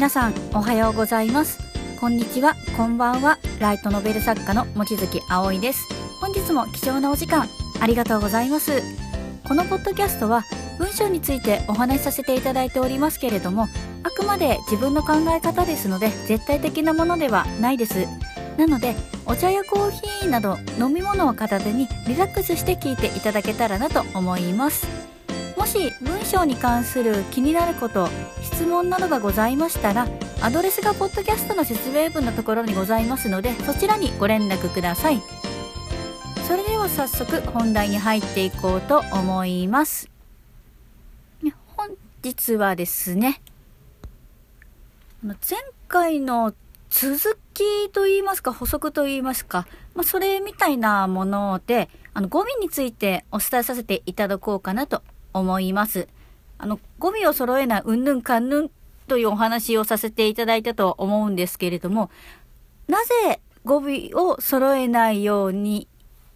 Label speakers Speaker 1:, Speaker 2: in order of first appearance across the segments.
Speaker 1: 皆さんおはようございます。こんにちは。こんばんは。ライトノベル作家の望月葵です。本日も貴重なお時間ありがとうございます。このポッドキャストは文章についてお話しさせていただいておりますけれどもあくまで自分の考え方ですので絶対的なものではないです。なのでお茶やコーヒーなど飲み物を片手にリラックスして聞いていただけたらなと思います。もし文章に関する気になること質問などがございましたらアドレスがポッドキャストの説明文のところにございますのでそちらにご連絡ください。それでは早速本題に入っていこうと思います。本日はですね前回の続きと言いますか補足と言いますか、まあ、それみたいなものであの語尾についてお伝えさせていただこうかなと思います。あの、語尾を揃えないうんぬんかんぬんというお話をさせていただいたと思うんですけれども、なぜ語尾を揃えないように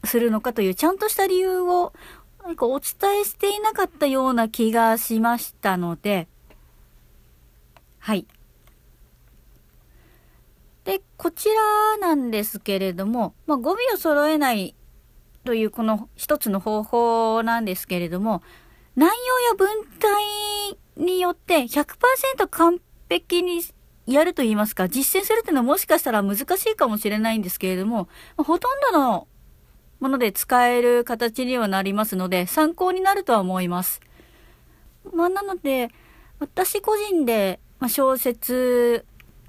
Speaker 1: するのかというちゃんとした理由を何かお伝えしていなかったような気がしましたので、はい。で、こちらなんですけれども、まあ、語尾を揃えないというこの一つの方法なんですけれども、内容や文体によって100%完璧にやると言いますか、実践するっていうのはもしかしたら難しいかもしれないんですけれども、ほとんどのもので使える形にはなりますので、参考になるとは思います。まあ、なので、私個人で、ま小説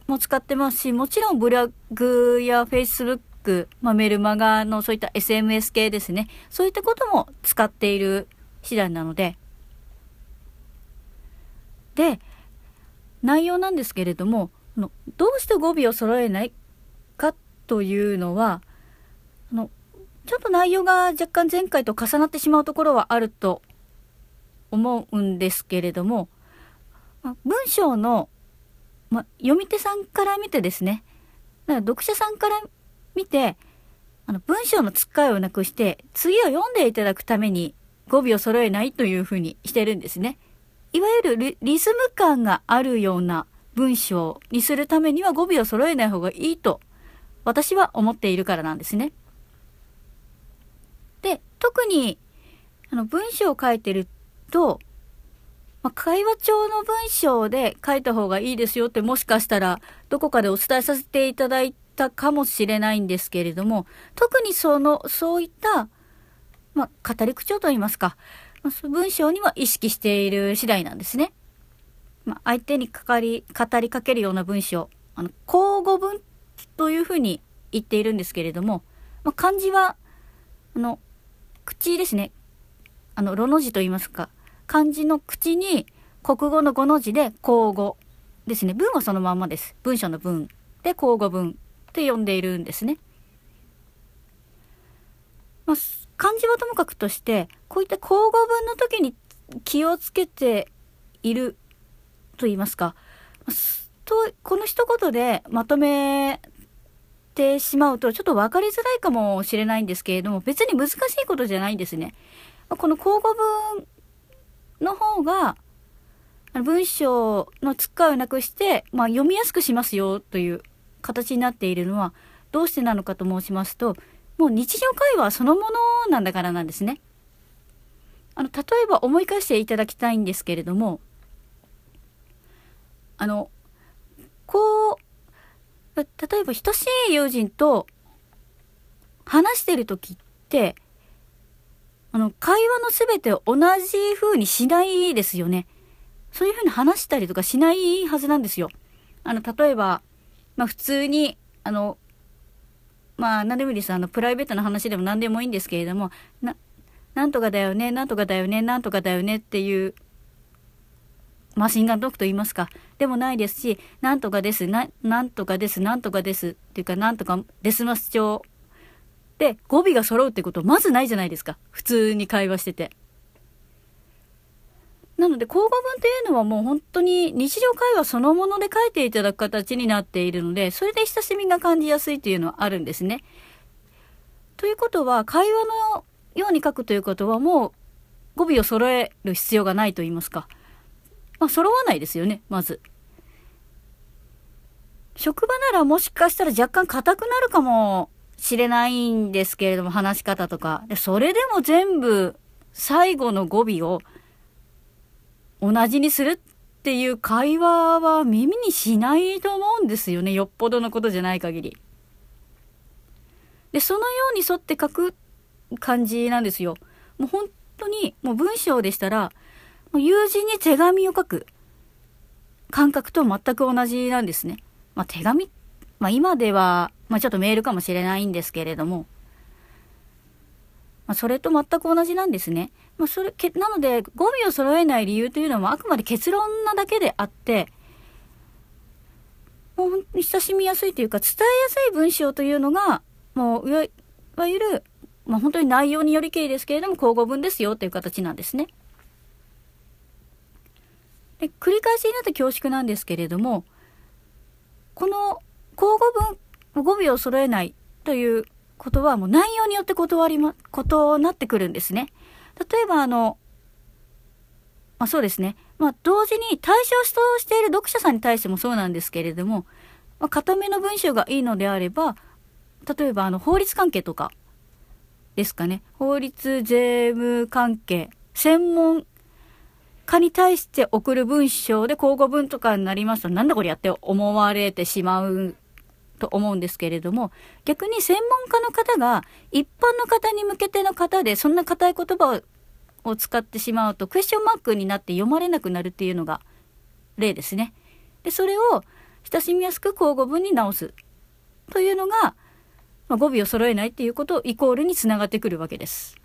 Speaker 1: も使ってますし、もちろんブログや Facebook、まあ、メルマガのそういった SMS 系ですね。そういったことも使っている次第なので。で、内容なんですけれども、どうして語尾を揃えないかというのは、あのちょっと内容が若干前回と重なってしまうところはあると思うんですけれども、ま文章の、ま読み手さんから見てですね、だから読者さんから見て、あの文章のつっかえをなくして、次を読んでいただくために語尾を揃えないというふうにしてるんですね。いわゆるリズム感があるような文章にするためには語尾を揃えない方がいいと私は思っているからなんですね。で、特にあの文章を書いてると、まあ、会話帳の文章で書いた方がいいですよってもしかしたらどこかでお伝えさせていただいたかもしれないんですけれども、特にその、そういったまあ、語り口調と言いますか、まあ、文章には意識している次第なんですね。まあ、相手にかかり、語りかけるような文章、あの、交互文というふうに言っているんですけれども、まあ、漢字は、あの、口ですね。あの、ロの字と言いますか、漢字の口に国語の5の字で交互ですね。文はそのままです。文章の文で交互文って呼んでいるんですね。まあ漢字はともかくとして、こういった交互文の時に気をつけていると言いますか、と、この一言でまとめてしまうとちょっと分かりづらいかもしれないんですけれども、別に難しいことじゃないんですね。この交互文の方が、文章のつっかいをなくして、まあ、読みやすくしますよという形になっているのはどうしてなのかと申しますと、もう日常会話そのものなんだからなんですね。あの、例えば思い返していただきたいんですけれども、あの、こう、例えば親しい友人と話してる時って、あの、会話の全てを同じ風にしないですよね。そういう風に話したりとかしないはずなんですよ。あの、例えば、まあ普通に、あの、まあ、何でもいいです。あの、プライベートな話でも何でもいいんですけれども、な、なんとかだよね、なんとかだよね、なんとかだよねっていう、マシンガントークと言いますか。でもないですし、なんとかです、な、なんとかです、なんとかですっていうか、なんとかデスマス調で語尾が揃うってことまずないじゃないですか。普通に会話してて。ので、交互文っていうのはもう本当に日常会話そのもので書いていただく形になっているので、それで親しみが感じやすいというのはあるんですね。ということは、会話のように書くということはもう語尾を揃える必要がないと言いますか。まあ、揃わないですよね、まず。職場ならもしかしたら若干硬くなるかもしれないんですけれども、話し方とか。それでも全部最後の語尾を同じにするっていう会話は耳にしないと思うんですよね。よっぽどのことじゃない限り。で、そのように沿って書く感じなんですよ。もう本当に、もう文章でしたら、もう友人に手紙を書く感覚と全く同じなんですね。まあ、手紙、まあ、今では、まあ、ちょっとメールかもしれないんですけれども、まあ、それと全く同じなんですね。まあ、それ、け、なので、語尾を揃えない理由というのはあくまで結論なだけであって、もう親しみやすいというか、伝えやすい文章というのが、もう、いわゆる、まあ、本当に内容によりけりですけれども、口語文ですよという形なんですね。で、繰り返しになって恐縮なんですけれども、この口語文、語尾を揃えないということはもう内容によって断りま、ことなってくるんですね。例えばあの、まあそうですね。まあ同時に対象としている読者さんに対してもそうなんですけれども、まあ、固めの文章がいいのであれば、例えばあの法律関係とかですかね。法律、税務関係、専門家に対して送る文章で口語文とかになりますと、なんだこれやって思われてしまうと思うんですけれども、逆に専門家の方が一般の方に向けての方で、そんな硬い言葉を使ってしまうと、クエスチョンマークになって読まれなくなるっていうのが例ですね。で、それを親しみやすく口語文に直すというのが、まあ、語尾を揃えないっていうことイコールにつながってくるわけです。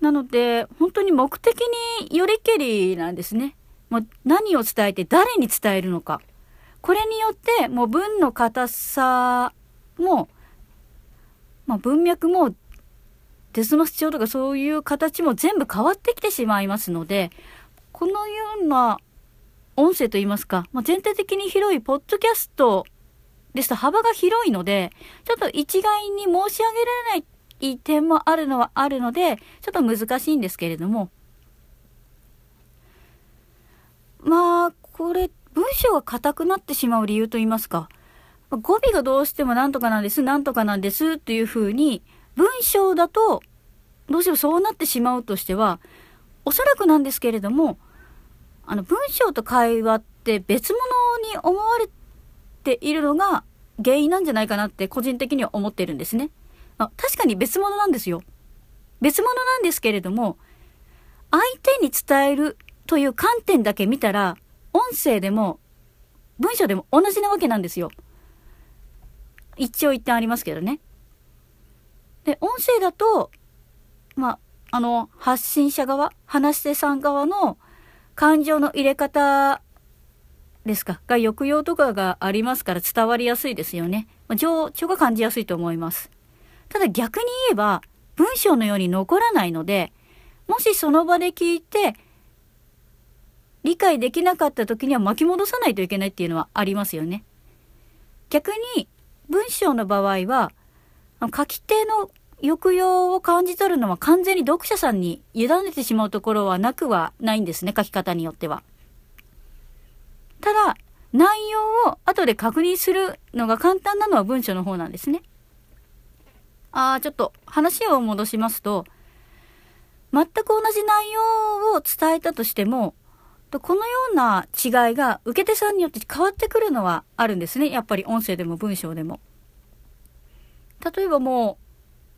Speaker 1: なので、本当に目的によりけりなんですね。もう何を伝えて誰に伝えるのか。これによって、もう文の硬さも、まあ、文脈も、鉄の主張とかそういう形も全部変わってきてしまいますので、このような音声といいますか、まあ、全体的に広いポッドキャストですと幅が広いので、ちょっと一概に申し上げられない点もあるのはあるので、ちょっと難しいんですけれども。まあ、これ、文章が硬くなってしまう理由と言いますか。語尾がどうしてもなんとかなんです、なんとかなんですっていうふうに、文章だと、どうしてもそうなってしまうとしては、おそらくなんですけれども、あの、文章と会話って別物に思われているのが原因なんじゃないかなって個人的には思ってるんですね。あ、確かに別物なんですよ。別物なんですけれども、相手に伝えるという観点だけ見たら、音声でも文章でも同じなわけなんですよ。一応一点ありますけどね。で、音声だと、まあ、あの、発信者側、話し手さん側の感情の入れ方ですか、が抑揚とかがありますから伝わりやすいですよね。まあ、情緒が感じやすいと思います。ただ逆に言えば、文章のように残らないので、もしその場で聞いて、理解できなかった時には巻き戻さないといけないっていうのはありますよね。逆に、文章の場合は、書き手の抑揚を感じ取るのは完全に読者さんに委ねてしまうところはなくはないんですね、書き方によっては。ただ、内容を後で確認するのが簡単なのは文章の方なんですね。ああ、ちょっと話を戻しますと、全く同じ内容を伝えたとしても、このような違いが受け手さんによって変わってくるのはあるんですね。やっぱり音声でも文章でも。例えばも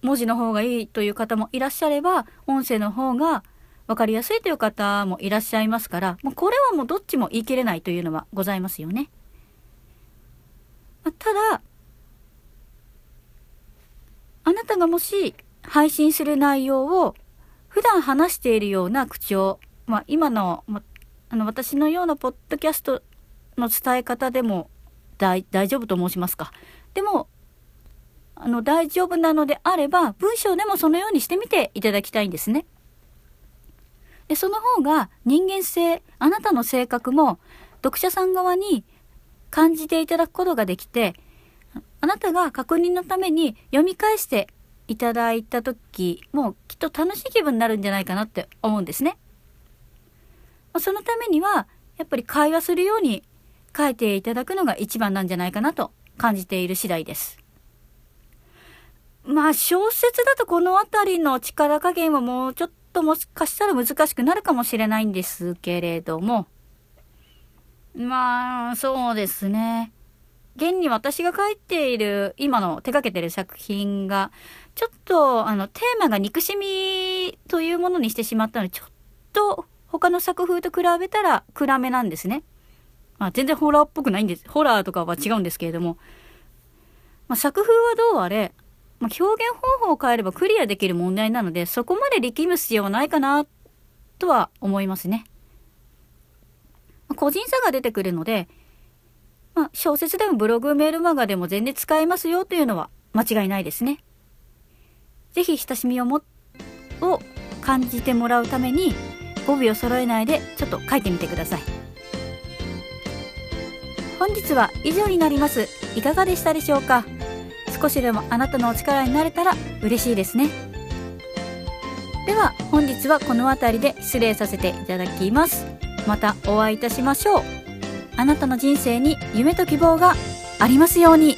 Speaker 1: う文字の方がいいという方もいらっしゃれば、音声の方が分かりやすいという方もいらっしゃいますから、もうこれはもうどっちも言い切れないというのはございますよね。ただ、あなたがもし配信する内容を普段話しているような口調、まあ、今の、まあの、私のようなポッドキャストの伝え方でも大丈夫と申しますか。でも、あの、大丈夫なのであれば、文章でもそのようにしてみていただきたいんですね。で、その方が人間性、あなたの性格も読者さん側に感じていただくことができて、あなたが確認のために読み返していただいた時もきっと楽しい気分になるんじゃないかなって思うんですね。そのためには、やっぱり会話するように書いていただくのが一番なんじゃないかなと感じている次第です。まあ小説だとこの辺りの力加減はもうちょっともしかしたら難しくなるかもしれないんですけれども、まあそうですね。現に私が書いている今の手掛けてる作品がちょっとあのテーマが憎しみというものにしてしまったのでちょっと他の作風と比べたら暗めなんですね。まあ、全然ホラーっぽくないんです。ホラーとかは違うんですけれども。まあ、作風はどうあれ、まあ、表現方法を変えればクリアできる問題なので、そこまで力む必要はないかな、とは思いますね。まあ、個人差が出てくるので、まあ、小説でもブログメールマガでも全然使えますよというのは間違いないですね。ぜひ親しみをも、を感じてもらうために、語尾を揃えないでちょっと書いてみてください。本日は以上になります。いかがでしたでしょうか？少しでもあなたのお力になれたら嬉しいですね。では本日はこの辺りで失礼させていただきます。またお会いいたしましょう。あなたの人生に夢と希望がありますように。